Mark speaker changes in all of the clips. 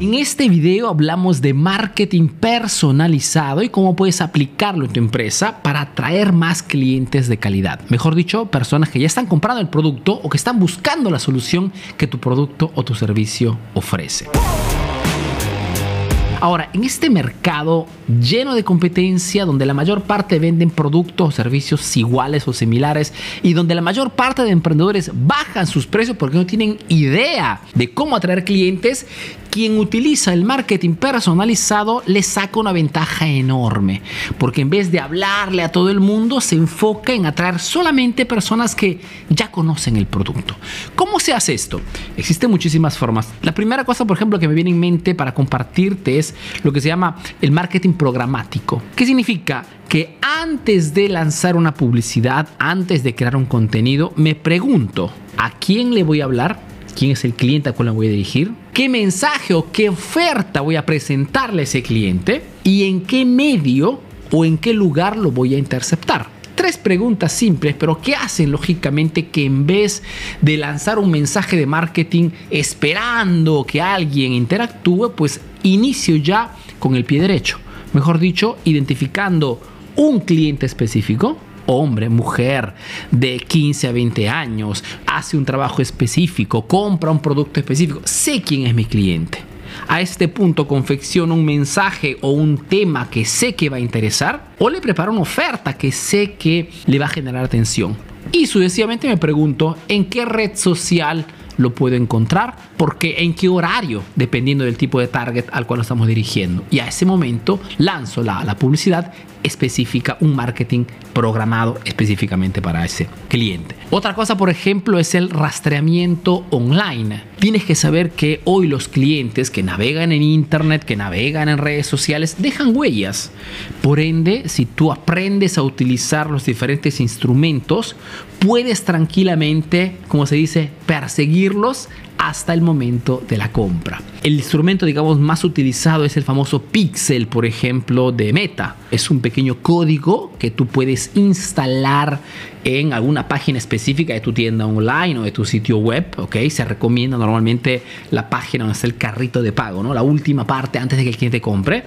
Speaker 1: En este video hablamos de marketing personalizado y cómo puedes aplicarlo en tu empresa para atraer más clientes de calidad. Mejor dicho, personas que ya están comprando el producto o que están buscando la solución que tu producto o tu servicio ofrece. Ahora, en este mercado lleno de competencia, donde la mayor parte venden productos o servicios iguales o similares y donde la mayor parte de emprendedores bajan sus precios porque no tienen idea de cómo atraer clientes, quien utiliza el marketing personalizado le saca una ventaja enorme, porque en vez de hablarle a todo el mundo, se enfoca en atraer solamente personas que ya conocen el producto. ¿Cómo se hace esto? Existen muchísimas formas. La primera cosa, por ejemplo, que me viene en mente para compartirte es lo que se llama el marketing programático. ¿Qué significa? Que antes de lanzar una publicidad, antes de crear un contenido, me pregunto, ¿a quién le voy a hablar? Quién es el cliente a cual le voy a dirigir, qué mensaje o qué oferta voy a presentarle a ese cliente y en qué medio o en qué lugar lo voy a interceptar. Tres preguntas simples, pero que hacen lógicamente que en vez de lanzar un mensaje de marketing esperando que alguien interactúe, pues inicio ya con el pie derecho. Mejor dicho, identificando un cliente específico, hombre, mujer, de 15 a 20 años, hace un trabajo específico, compra un producto específico, sé quién es mi cliente. A este punto confecciono un mensaje o un tema que sé que va a interesar o le preparo una oferta que sé que le va a generar atención. Y sucesivamente me pregunto en qué red social lo puedo encontrar, porque en qué horario, dependiendo del tipo de target al cual lo estamos dirigiendo. Y a ese momento lanzo la, la publicidad específica, un marketing programado específicamente para ese cliente. Otra cosa, por ejemplo, es el rastreamiento online. Tienes que saber que hoy los clientes que navegan en Internet, que navegan en redes sociales, dejan huellas. Por ende, si tú aprendes a utilizar los diferentes instrumentos, puedes tranquilamente, como se dice, perseguirlos hasta el momento de la compra. El instrumento, digamos, más utilizado es el famoso Pixel, por ejemplo, de Meta. Es un pequeño código que tú puedes instalar en alguna página específica de tu tienda online o de tu sitio web, ¿ok? Se recomienda normalmente la página donde está el carrito de pago, ¿no? La última parte antes de que el cliente compre.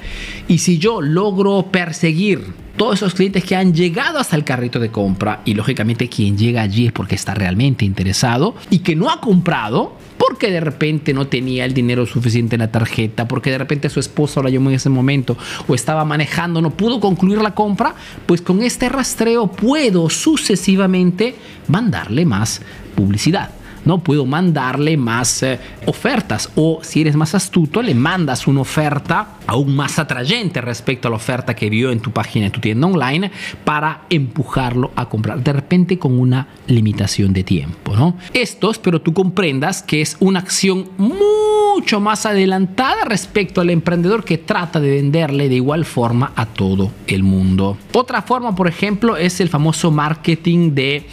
Speaker 1: Y si yo logro perseguir todos esos clientes que han llegado hasta el carrito de compra y lógicamente quien llega allí es porque está realmente interesado y que no ha comprado, porque de repente no tenía el dinero suficiente en la tarjeta, porque de repente su esposa la llamó en ese momento o estaba manejando, no pudo concluir la compra, pues con este rastreo puedo sucesivamente mandarle más publicidad. ¿No? Puedo mandarle más eh, ofertas o si eres más astuto le mandas una oferta aún más atrayente respecto a la oferta que vio en tu página, en tu tienda online para empujarlo a comprar de repente con una limitación de tiempo, ¿no? Esto espero tú comprendas que es una acción mucho más adelantada respecto al emprendedor que trata de venderle de igual forma a todo el mundo. Otra forma, por ejemplo, es el famoso marketing de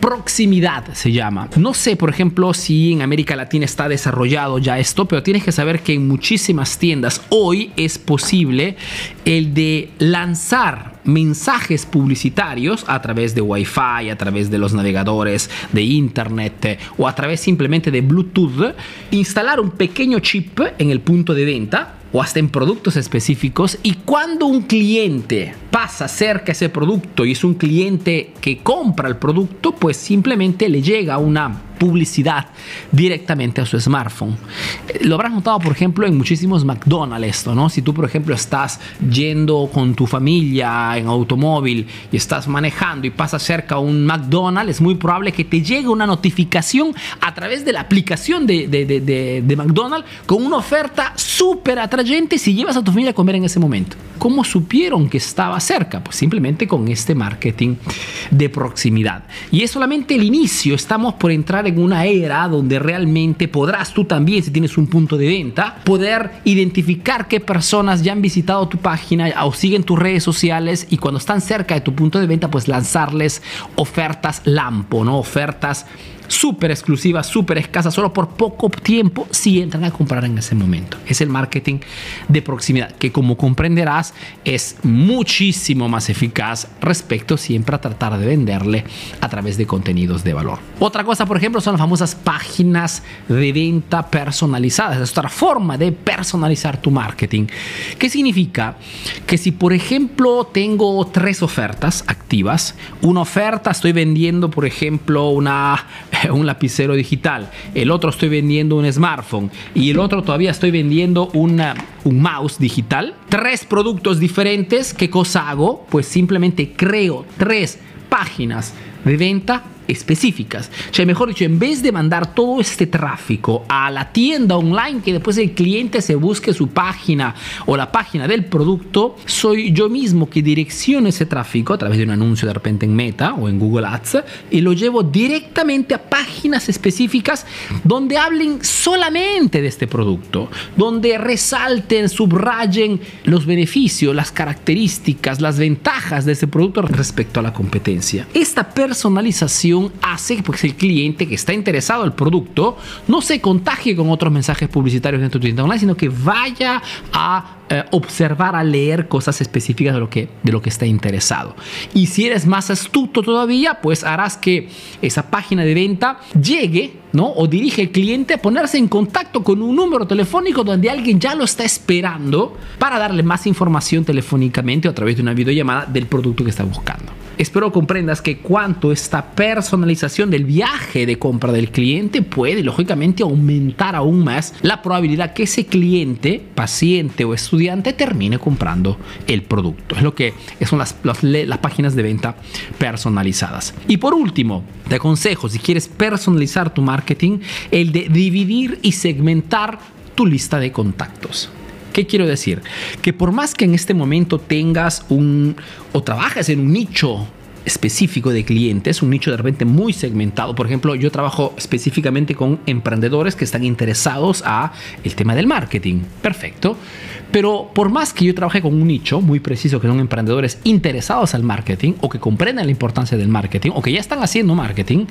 Speaker 1: proximidad, se llama. No sé, por ejemplo, si en América Latina está desarrollado ya esto, pero tienes que saber que en muchísimas tiendas hoy es posible el de lanzar mensajes publicitarios a través de Wi-Fi, a través de los navegadores de Internet o a través simplemente de Bluetooth, instalar un pequeño chip en el punto de venta o hasta en productos específicos y cuando un cliente pasa cerca ese producto y es un cliente que compra el producto, pues simplemente le llega una publicidad directamente a su smartphone. Lo habrás notado, por ejemplo, en muchísimos McDonald's esto, ¿no? Si tú, por ejemplo, estás yendo con tu familia en automóvil y estás manejando y pasas cerca a un McDonald's, es muy probable que te llegue una notificación a través de la aplicación de, de, de, de McDonald's con una oferta súper atrayente si llevas a tu familia a comer en ese momento. ¿Cómo supieron que estaba cerca? Pues simplemente con este marketing de proximidad. Y es solamente el inicio, estamos por entrar en una era donde realmente podrás tú también, si tienes un punto de venta, poder identificar qué personas ya han visitado tu página o siguen tus redes sociales y cuando están cerca de tu punto de venta, pues lanzarles ofertas lampo, ¿no? Ofertas súper exclusiva, súper escasa, solo por poco tiempo, si entran a comprar en ese momento. Es el marketing de proximidad, que como comprenderás es muchísimo más eficaz respecto siempre a tratar de venderle a través de contenidos de valor. Otra cosa, por ejemplo, son las famosas páginas de venta personalizadas. Es otra forma de personalizar tu marketing. ¿Qué significa? Que si, por ejemplo, tengo tres ofertas activas, una oferta estoy vendiendo, por ejemplo, una, un lapicero digital, el otro estoy vendiendo un smartphone y el otro todavía estoy vendiendo un mouse digital, tres productos diferentes, ¿qué cosa hago? Pues simplemente creo tres páginas de venta específicas. O sea, mejor dicho, en vez de mandar todo este tráfico a la tienda online, que después el cliente se busque su página o la página del producto, soy yo mismo que direcciono ese tráfico a través de un anuncio de repente en Meta o en Google Ads y lo llevo directamente a páginas específicas donde hablen solamente de este producto, donde resalten, subrayen los beneficios, las características, las ventajas de ese producto respecto a la competencia. Esta personalización hace pues, el cliente que está interesado en el producto no se contagie con otros mensajes publicitarios en tu tienda online, sino que vaya a eh, observar, a leer cosas específicas de lo, que, de lo que está interesado. Y si eres más astuto todavía, pues harás que esa página de venta llegue ¿no? o dirige al cliente a ponerse en contacto con un número telefónico donde alguien ya lo está esperando para darle más información telefónicamente o a través de una videollamada del producto que está buscando. Espero comprendas que cuanto esta personalización del viaje de compra del cliente puede lógicamente aumentar aún más la probabilidad que ese cliente, paciente o estudiante termine comprando el producto. Es lo que son las, las, las páginas de venta personalizadas. Y por último, te aconsejo, si quieres personalizar tu marketing, el de dividir y segmentar tu lista de contactos. ¿Qué quiero decir? Que por más que en este momento tengas un o trabajas en un nicho específico de clientes, un nicho de repente muy segmentado. Por ejemplo, yo trabajo específicamente con emprendedores que están interesados a el tema del marketing. Perfecto. Pero por más que yo trabaje con un nicho muy preciso, que son emprendedores interesados al marketing o que comprenden la importancia del marketing o que ya están haciendo marketing,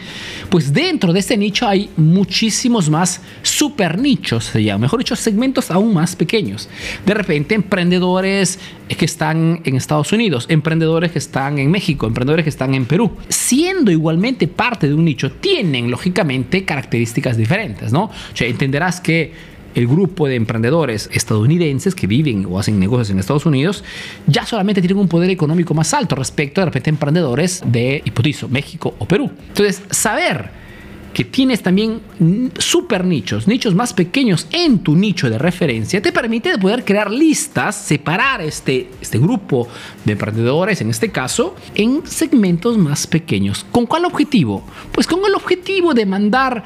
Speaker 1: pues dentro de ese nicho hay muchísimos más super nichos, se llama, mejor dicho, segmentos aún más pequeños. De repente, emprendedores que están en Estados Unidos, emprendedores que están en México, emprendedores que están en Perú, siendo igualmente parte de un nicho, tienen lógicamente características diferentes, ¿no? Entenderás que el grupo de emprendedores estadounidenses que viven o hacen negocios en Estados Unidos ya solamente tienen un poder económico más alto respecto de repente emprendedores de, hipotizo, México o Perú. Entonces, saber que tienes también super nichos, nichos más pequeños en tu nicho de referencia, te permite poder crear listas, separar este, este grupo de emprendedores, en este caso, en segmentos más pequeños. ¿Con cuál objetivo? Pues con el objetivo de mandar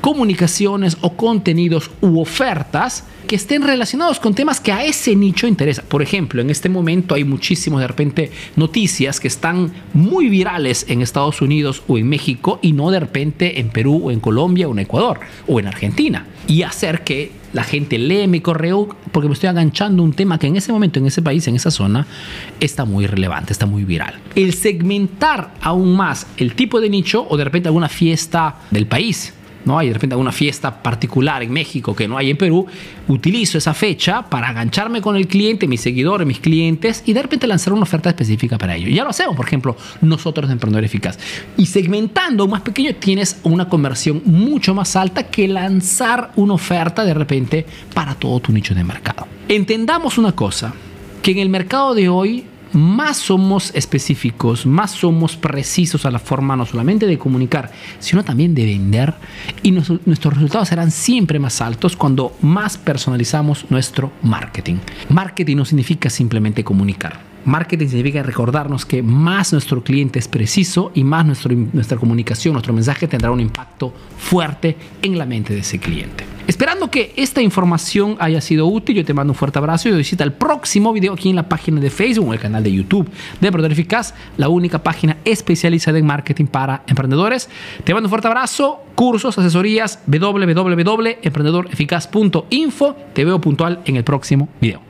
Speaker 1: comunicaciones o contenidos u ofertas que estén relacionados con temas que a ese nicho interesa. Por ejemplo, en este momento hay muchísimos de repente noticias que están muy virales en Estados Unidos o en México y no de repente en Perú o en Colombia o en Ecuador o en Argentina. Y hacer que la gente lee mi correo porque me estoy aganchando un tema que en ese momento, en ese país, en esa zona, está muy relevante, está muy viral. El segmentar aún más el tipo de nicho o de repente alguna fiesta del país ¿no? Hay de repente alguna fiesta particular en México que no hay en Perú, utilizo esa fecha para agancharme con el cliente, mis seguidores, mis clientes y de repente lanzar una oferta específica para ello. Ya lo hacemos, por ejemplo, nosotros de Emprendedor Eficaz. Y segmentando más pequeño tienes una conversión mucho más alta que lanzar una oferta de repente para todo tu nicho de mercado. Entendamos una cosa, que en el mercado de hoy más somos específicos, más somos precisos a la forma no solamente de comunicar, sino también de vender y nuestros resultados serán siempre más altos cuando más personalizamos nuestro marketing. Marketing no significa simplemente comunicar. Marketing significa recordarnos que más nuestro cliente es preciso y más nuestra comunicación, nuestro mensaje tendrá un impacto fuerte en la mente de ese cliente. Esperando que esta información haya sido útil, yo te mando un fuerte abrazo y visita el próximo video aquí en la página de Facebook o el canal de YouTube de Emprendedor Eficaz, la única página especializada en marketing para emprendedores. Te mando un fuerte abrazo, cursos, asesorías, www.emprendedoreficaz.info. Te veo puntual en el próximo video.